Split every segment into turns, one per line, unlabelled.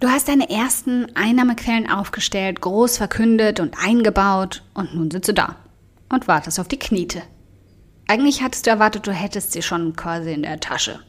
Du hast deine ersten Einnahmequellen aufgestellt, groß verkündet und eingebaut und nun sitzt du da und wartest auf die Kniete. Eigentlich hattest du erwartet, du hättest sie schon quasi in der Tasche.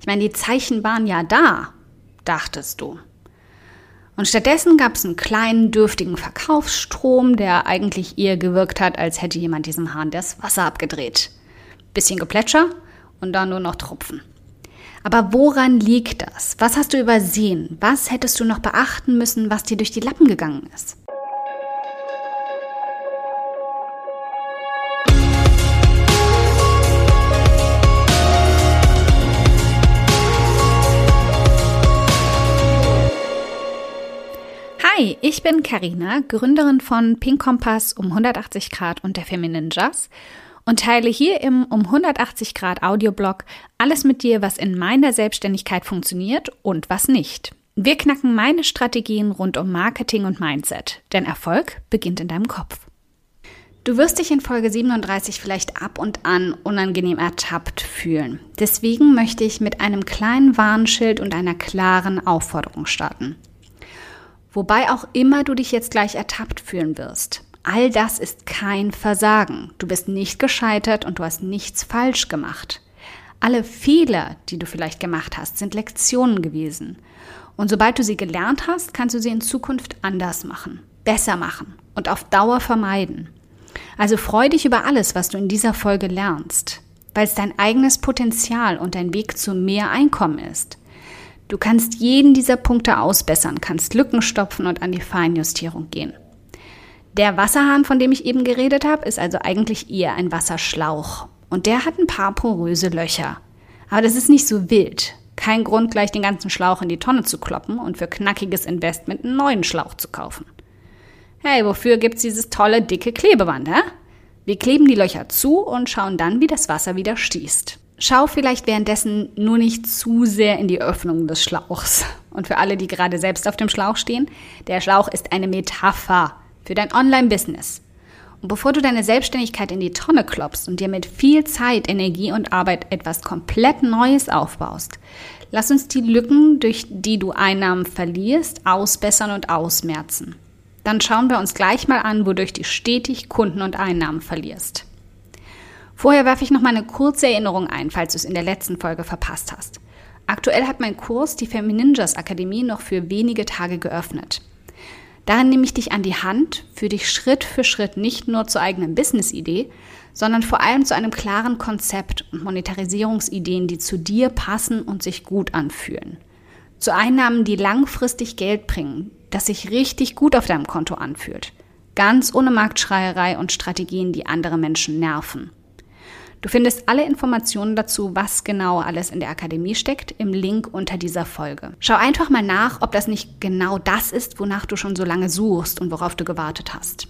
Ich meine, die Zeichen waren ja da, dachtest du. Und stattdessen gab es einen kleinen, dürftigen Verkaufsstrom, der eigentlich eher gewirkt hat, als hätte jemand diesem Hahn das Wasser abgedreht. Bisschen Geplätscher und dann nur noch Tropfen. Aber woran liegt das? Was hast du übersehen? Was hättest du noch beachten müssen, was dir durch die Lappen gegangen ist? Hi, ich bin Karina, Gründerin von Pink Kompass um 180 Grad und der Feminine Jazz und teile hier im um 180 Grad Audioblog alles mit dir, was in meiner Selbstständigkeit funktioniert und was nicht. Wir knacken meine Strategien rund um Marketing und Mindset, denn Erfolg beginnt in deinem Kopf. Du wirst dich in Folge 37 vielleicht ab und an unangenehm ertappt fühlen. Deswegen möchte ich mit einem kleinen Warnschild und einer klaren Aufforderung starten. Wobei auch immer du dich jetzt gleich ertappt fühlen wirst. All das ist kein Versagen. Du bist nicht gescheitert und du hast nichts falsch gemacht. Alle Fehler, die du vielleicht gemacht hast, sind Lektionen gewesen. Und sobald du sie gelernt hast, kannst du sie in Zukunft anders machen, besser machen und auf Dauer vermeiden. Also freu dich über alles, was du in dieser Folge lernst, weil es dein eigenes Potenzial und dein Weg zu mehr Einkommen ist. Du kannst jeden dieser Punkte ausbessern, kannst Lücken stopfen und an die Feinjustierung gehen. Der Wasserhahn, von dem ich eben geredet habe, ist also eigentlich eher ein Wasserschlauch. Und der hat ein paar poröse Löcher. Aber das ist nicht so wild. Kein Grund, gleich den ganzen Schlauch in die Tonne zu kloppen und für knackiges Investment einen neuen Schlauch zu kaufen. Hey, wofür gibt's dieses tolle, dicke Klebeband, hä? Wir kleben die Löcher zu und schauen dann, wie das Wasser wieder stießt. Schau vielleicht währenddessen nur nicht zu sehr in die Öffnung des Schlauchs. Und für alle, die gerade selbst auf dem Schlauch stehen, der Schlauch ist eine Metapher für dein Online-Business. Und bevor du deine Selbstständigkeit in die Tonne klopfst und dir mit viel Zeit, Energie und Arbeit etwas komplett Neues aufbaust, lass uns die Lücken, durch die du Einnahmen verlierst, ausbessern und ausmerzen. Dann schauen wir uns gleich mal an, wodurch du stetig Kunden und Einnahmen verlierst. Vorher werfe ich noch mal eine kurze Erinnerung ein, falls du es in der letzten Folge verpasst hast. Aktuell hat mein Kurs, die Femininjas Akademie, noch für wenige Tage geöffnet. Darin nehme ich dich an die Hand, für dich Schritt für Schritt nicht nur zur eigenen Business-Idee, sondern vor allem zu einem klaren Konzept und Monetarisierungsideen, die zu dir passen und sich gut anfühlen. Zu Einnahmen, die langfristig Geld bringen, das sich richtig gut auf deinem Konto anfühlt. Ganz ohne Marktschreierei und Strategien, die andere Menschen nerven. Du findest alle Informationen dazu, was genau alles in der Akademie steckt, im Link unter dieser Folge. Schau einfach mal nach, ob das nicht genau das ist, wonach du schon so lange suchst und worauf du gewartet hast.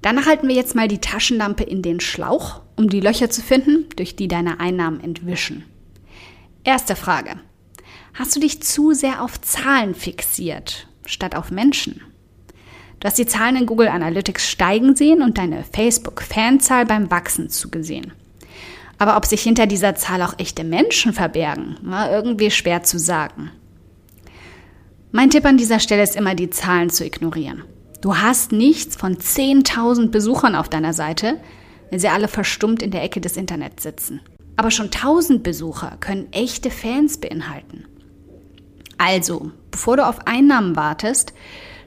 Danach halten wir jetzt mal die Taschenlampe in den Schlauch, um die Löcher zu finden, durch die deine Einnahmen entwischen. Erste Frage. Hast du dich zu sehr auf Zahlen fixiert, statt auf Menschen? Du hast die Zahlen in Google Analytics steigen sehen und deine Facebook-Fanzahl beim Wachsen zugesehen. Aber ob sich hinter dieser Zahl auch echte Menschen verbergen, war irgendwie schwer zu sagen. Mein Tipp an dieser Stelle ist immer, die Zahlen zu ignorieren. Du hast nichts von 10.000 Besuchern auf deiner Seite, wenn sie alle verstummt in der Ecke des Internets sitzen. Aber schon 1000 Besucher können echte Fans beinhalten. Also, bevor du auf Einnahmen wartest,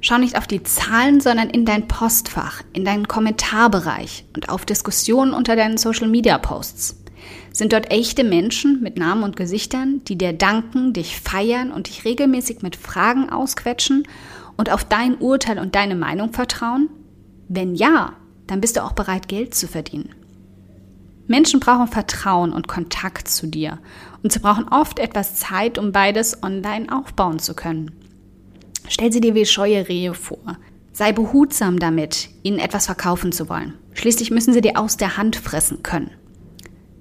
Schau nicht auf die Zahlen, sondern in dein Postfach, in deinen Kommentarbereich und auf Diskussionen unter deinen Social-Media-Posts. Sind dort echte Menschen mit Namen und Gesichtern, die dir danken, dich feiern und dich regelmäßig mit Fragen ausquetschen und auf dein Urteil und deine Meinung vertrauen? Wenn ja, dann bist du auch bereit, Geld zu verdienen. Menschen brauchen Vertrauen und Kontakt zu dir und sie brauchen oft etwas Zeit, um beides online aufbauen zu können. Stell sie dir wie scheue Rehe vor. Sei behutsam damit, ihnen etwas verkaufen zu wollen. Schließlich müssen sie dir aus der Hand fressen können.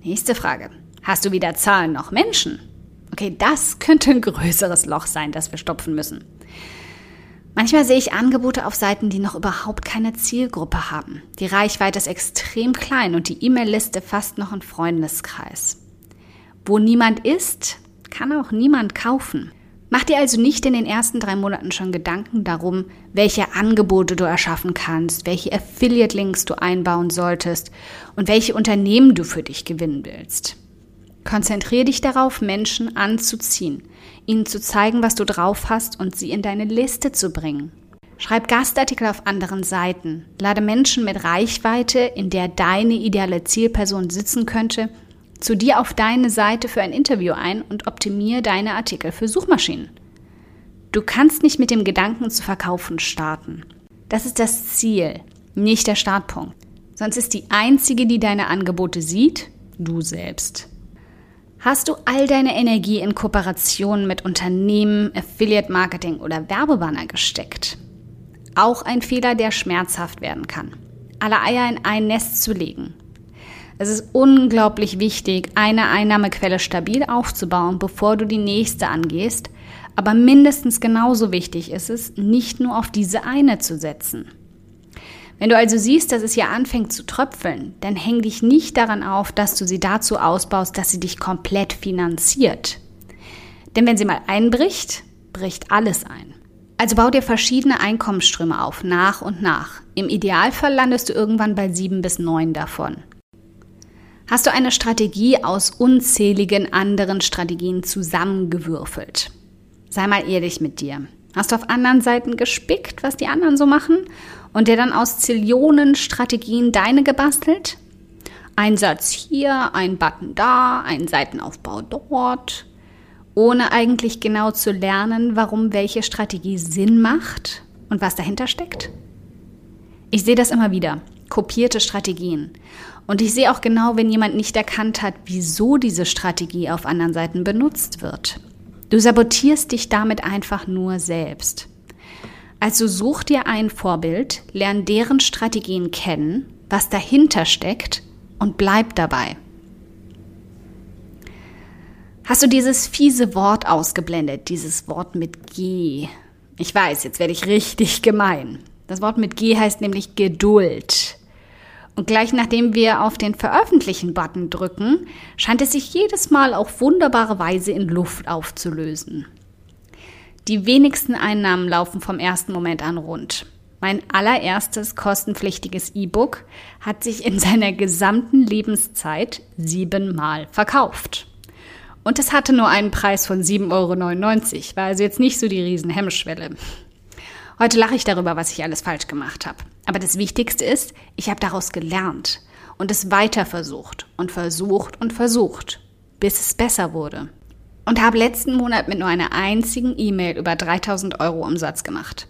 Nächste Frage. Hast du weder Zahlen noch Menschen? Okay, das könnte ein größeres Loch sein, das wir stopfen müssen. Manchmal sehe ich Angebote auf Seiten, die noch überhaupt keine Zielgruppe haben. Die Reichweite ist extrem klein und die E-Mail-Liste fast noch ein Freundeskreis. Wo niemand ist, kann auch niemand kaufen. Mach dir also nicht in den ersten drei Monaten schon Gedanken darum, welche Angebote du erschaffen kannst, welche Affiliate-Links du einbauen solltest und welche Unternehmen du für dich gewinnen willst. Konzentriere dich darauf, Menschen anzuziehen, ihnen zu zeigen, was du drauf hast und sie in deine Liste zu bringen. Schreib Gastartikel auf anderen Seiten, lade Menschen mit Reichweite, in der deine ideale Zielperson sitzen könnte, zu dir auf deine Seite für ein Interview ein und optimiere deine Artikel für Suchmaschinen. Du kannst nicht mit dem Gedanken zu verkaufen starten. Das ist das Ziel, nicht der Startpunkt. Sonst ist die einzige, die deine Angebote sieht, du selbst. Hast du all deine Energie in Kooperationen mit Unternehmen, Affiliate Marketing oder Werbebanner gesteckt? Auch ein Fehler, der schmerzhaft werden kann. Alle Eier in ein Nest zu legen. Es ist unglaublich wichtig, eine Einnahmequelle stabil aufzubauen, bevor du die nächste angehst. Aber mindestens genauso wichtig ist es, nicht nur auf diese eine zu setzen. Wenn du also siehst, dass es hier anfängt zu tröpfeln, dann häng dich nicht daran auf, dass du sie dazu ausbaust, dass sie dich komplett finanziert. Denn wenn sie mal einbricht, bricht alles ein. Also bau dir verschiedene Einkommensströme auf, nach und nach. Im Idealfall landest du irgendwann bei sieben bis neun davon. Hast du eine Strategie aus unzähligen anderen Strategien zusammengewürfelt? Sei mal ehrlich mit dir. Hast du auf anderen Seiten gespickt, was die anderen so machen und dir dann aus Zillionen Strategien deine gebastelt? Ein Satz hier, ein Button da, ein Seitenaufbau dort, ohne eigentlich genau zu lernen, warum welche Strategie Sinn macht und was dahinter steckt? Ich sehe das immer wieder. Kopierte Strategien. Und ich sehe auch genau, wenn jemand nicht erkannt hat, wieso diese Strategie auf anderen Seiten benutzt wird. Du sabotierst dich damit einfach nur selbst. Also such dir ein Vorbild, lern deren Strategien kennen, was dahinter steckt und bleib dabei. Hast du dieses fiese Wort ausgeblendet, dieses Wort mit G? Ich weiß, jetzt werde ich richtig gemein. Das Wort mit G heißt nämlich Geduld. Und gleich nachdem wir auf den Veröffentlichen-Button drücken, scheint es sich jedes Mal auf wunderbare Weise in Luft aufzulösen. Die wenigsten Einnahmen laufen vom ersten Moment an rund. Mein allererstes kostenpflichtiges E-Book hat sich in seiner gesamten Lebenszeit siebenmal verkauft. Und es hatte nur einen Preis von 7,99 Euro, war also jetzt nicht so die Riesenhemmschwelle. Heute lache ich darüber, was ich alles falsch gemacht habe. Aber das Wichtigste ist, ich habe daraus gelernt und es weiter versucht und versucht und versucht, bis es besser wurde. Und habe letzten Monat mit nur einer einzigen E-Mail über 3000 Euro Umsatz gemacht.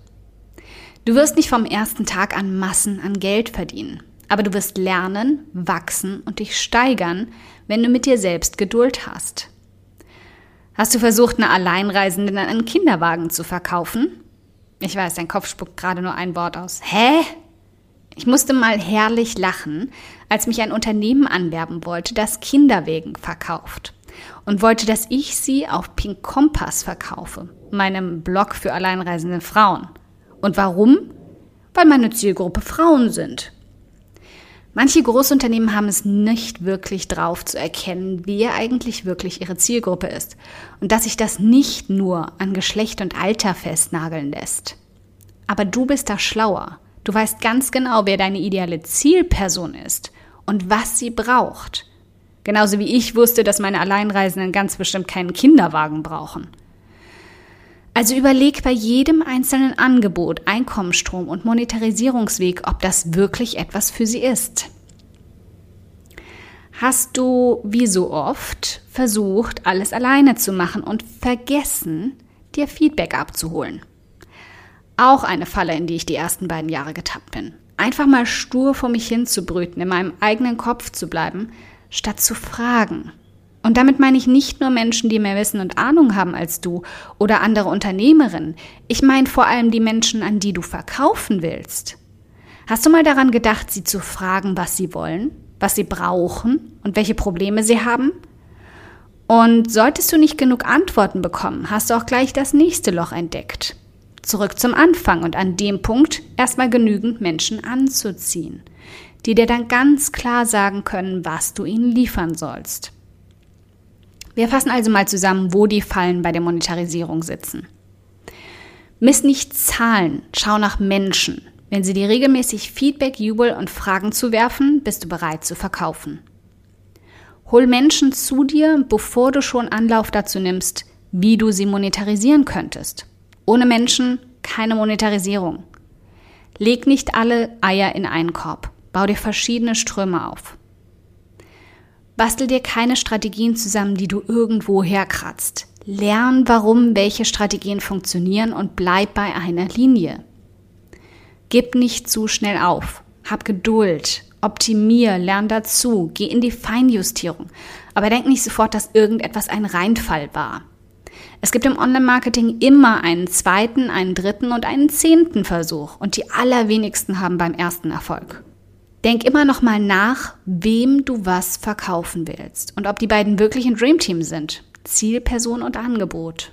Du wirst nicht vom ersten Tag an Massen an Geld verdienen, aber du wirst lernen, wachsen und dich steigern, wenn du mit dir selbst Geduld hast. Hast du versucht, eine Alleinreisende in einen Kinderwagen zu verkaufen? Ich weiß, dein Kopf spuckt gerade nur ein Wort aus. Hä? Ich musste mal herrlich lachen, als mich ein Unternehmen anwerben wollte, das Kinderwegen verkauft und wollte, dass ich sie auf Pink Kompass verkaufe, meinem Blog für alleinreisende Frauen. Und warum? Weil meine Zielgruppe Frauen sind. Manche Großunternehmen haben es nicht wirklich drauf zu erkennen, wer eigentlich wirklich ihre Zielgruppe ist und dass sich das nicht nur an Geschlecht und Alter festnageln lässt. Aber du bist da schlauer. Du weißt ganz genau, wer deine ideale Zielperson ist und was sie braucht. Genauso wie ich wusste, dass meine Alleinreisenden ganz bestimmt keinen Kinderwagen brauchen. Also überleg bei jedem einzelnen Angebot, Einkommensstrom und Monetarisierungsweg, ob das wirklich etwas für sie ist. Hast du, wie so oft, versucht, alles alleine zu machen und vergessen, dir Feedback abzuholen? Auch eine Falle, in die ich die ersten beiden Jahre getappt bin. Einfach mal stur vor mich hinzubrüten, in meinem eigenen Kopf zu bleiben, statt zu fragen. Und damit meine ich nicht nur Menschen, die mehr Wissen und Ahnung haben als du oder andere Unternehmerinnen. Ich meine vor allem die Menschen, an die du verkaufen willst. Hast du mal daran gedacht, sie zu fragen, was sie wollen, was sie brauchen und welche Probleme sie haben? Und solltest du nicht genug Antworten bekommen, hast du auch gleich das nächste Loch entdeckt zurück zum Anfang und an dem Punkt erstmal genügend Menschen anzuziehen, die dir dann ganz klar sagen können, was du ihnen liefern sollst. Wir fassen also mal zusammen, wo die Fallen bei der Monetarisierung sitzen. Miss nicht Zahlen, schau nach Menschen. Wenn sie dir regelmäßig Feedback, Jubel und Fragen zuwerfen, bist du bereit zu verkaufen. Hol Menschen zu dir, bevor du schon Anlauf dazu nimmst, wie du sie monetarisieren könntest. Ohne Menschen keine Monetarisierung. Leg nicht alle Eier in einen Korb. Bau dir verschiedene Ströme auf. Bastel dir keine Strategien zusammen, die du irgendwo herkratzt. Lern, warum welche Strategien funktionieren und bleib bei einer Linie. Gib nicht zu schnell auf. Hab Geduld. Optimier, lern dazu. Geh in die Feinjustierung. Aber denk nicht sofort, dass irgendetwas ein Reinfall war. Es gibt im Online-Marketing immer einen zweiten, einen dritten und einen zehnten Versuch und die allerwenigsten haben beim ersten Erfolg. Denk immer noch mal nach, wem du was verkaufen willst und ob die beiden wirklich ein Dreamteam sind. Zielperson und Angebot.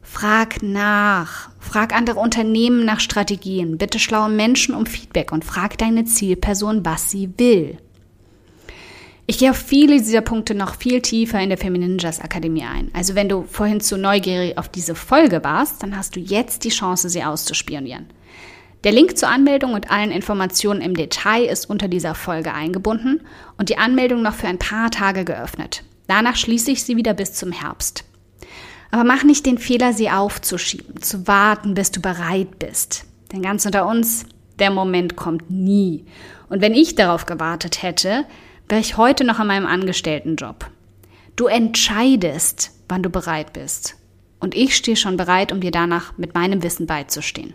Frag nach. Frag andere Unternehmen nach Strategien. Bitte schlaue Menschen um Feedback und frag deine Zielperson, was sie will. Ich gehe auf viele dieser Punkte noch viel tiefer in der Feminine Jazz Akademie ein. Also wenn du vorhin zu neugierig auf diese Folge warst, dann hast du jetzt die Chance, sie auszuspionieren. Der Link zur Anmeldung und allen Informationen im Detail ist unter dieser Folge eingebunden und die Anmeldung noch für ein paar Tage geöffnet. Danach schließe ich sie wieder bis zum Herbst. Aber mach nicht den Fehler, sie aufzuschieben, zu warten, bis du bereit bist. Denn ganz unter uns, der Moment kommt nie. Und wenn ich darauf gewartet hätte, wäre ich heute noch an meinem Angestelltenjob. Du entscheidest, wann du bereit bist. Und ich stehe schon bereit, um dir danach mit meinem Wissen beizustehen.